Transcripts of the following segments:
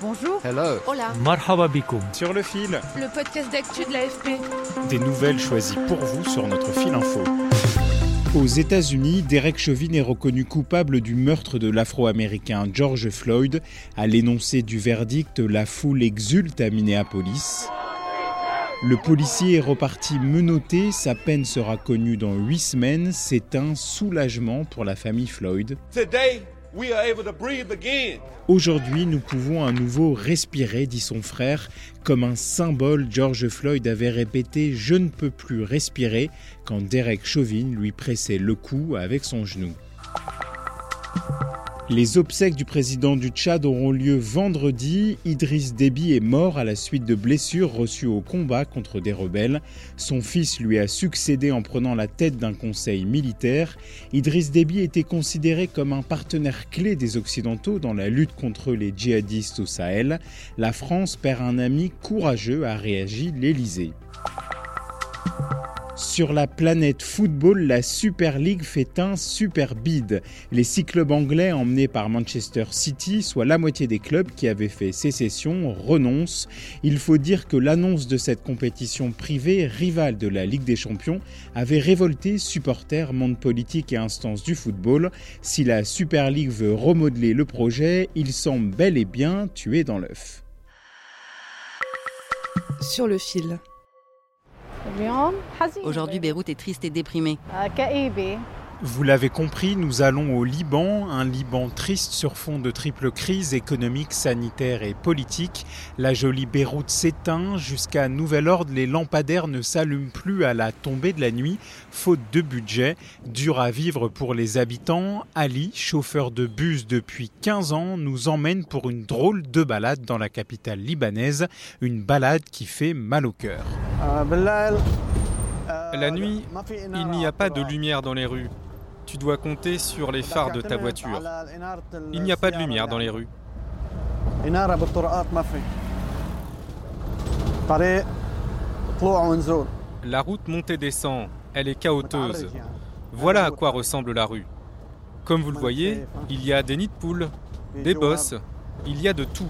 Bonjour. Hello. Hola. Marhaba bikoum. Sur le fil, Le podcast d'actu de l'AFP. des nouvelles choisies pour vous sur notre fil info. Aux États-Unis, Derek Chauvin est reconnu coupable du meurtre de l'Afro-Américain George Floyd. À l'énoncé du verdict, la foule exulte à Minneapolis. Le policier est reparti menotté, sa peine sera connue dans huit semaines. C'est un soulagement pour la famille Floyd. Today, Aujourd'hui, nous pouvons à nouveau respirer, dit son frère. Comme un symbole, George Floyd avait répété Je ne peux plus respirer quand Derek Chauvin lui pressait le cou avec son genou. Les obsèques du président du Tchad auront lieu vendredi. Idriss Déby est mort à la suite de blessures reçues au combat contre des rebelles. Son fils lui a succédé en prenant la tête d'un conseil militaire. Idriss Déby était considéré comme un partenaire clé des Occidentaux dans la lutte contre les djihadistes au Sahel. La France perd un ami courageux, a réagi l'Élysée. Sur la planète football, la Super League fait un super bid. Les six clubs anglais emmenés par Manchester City, soit la moitié des clubs qui avaient fait sécession, renoncent. Il faut dire que l'annonce de cette compétition privée, rivale de la Ligue des Champions, avait révolté supporters, monde politique et instances du football. Si la Super League veut remodeler le projet, il semble bel et bien tué dans l'œuf. Sur le fil. Aujourd'hui, Beyrouth est triste et déprimée. Vous l'avez compris, nous allons au Liban, un Liban triste sur fond de triple crise économique, sanitaire et politique. La jolie Beyrouth s'éteint, jusqu'à nouvel ordre, les lampadaires ne s'allument plus à la tombée de la nuit, faute de budget. Dur à vivre pour les habitants, Ali, chauffeur de bus depuis 15 ans, nous emmène pour une drôle de balade dans la capitale libanaise, une balade qui fait mal au cœur. La nuit, il n'y a pas de lumière dans les rues. Tu dois compter sur les phares de ta voiture. Il n'y a pas de lumière dans les rues. La route monte et descend, elle est chaoteuse. Voilà à quoi ressemble la rue. Comme vous le voyez, il y a des nids de poules, des bosses, il y a de tout.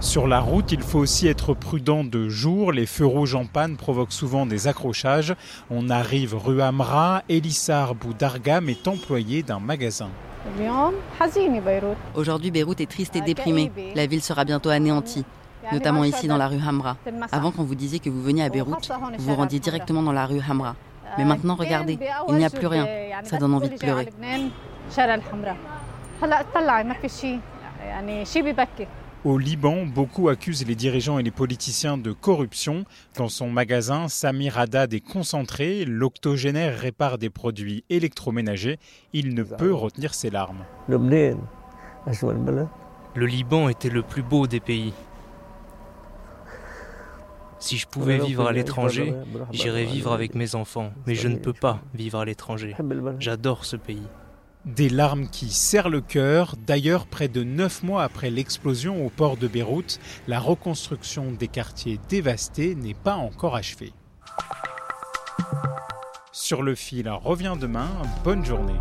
Sur la route, il faut aussi être prudent de jour. Les feux rouges en panne provoquent souvent des accrochages. On arrive rue Amra. Elissar Boudargam est employé d'un magasin. Aujourd'hui, Beyrouth est triste et déprimée. La ville sera bientôt anéantie, notamment ici dans la rue Hamra. Avant, quand vous disiez que vous veniez à Beyrouth, vous vous rendiez directement dans la rue Hamra. Mais maintenant, regardez, il n'y a plus rien. Ça donne envie de pleurer. Au Liban, beaucoup accusent les dirigeants et les politiciens de corruption. Dans son magasin, Samir Haddad est concentré. L'octogénaire répare des produits électroménagers. Il ne peut retenir ses larmes. Le Liban était le plus beau des pays. Si je pouvais vivre à l'étranger, j'irais vivre avec mes enfants, mais je ne peux pas vivre à l'étranger. J'adore ce pays. Des larmes qui serrent le cœur. D'ailleurs, près de neuf mois après l'explosion au port de Beyrouth, la reconstruction des quartiers dévastés n'est pas encore achevée. Sur le fil revient demain. Bonne journée.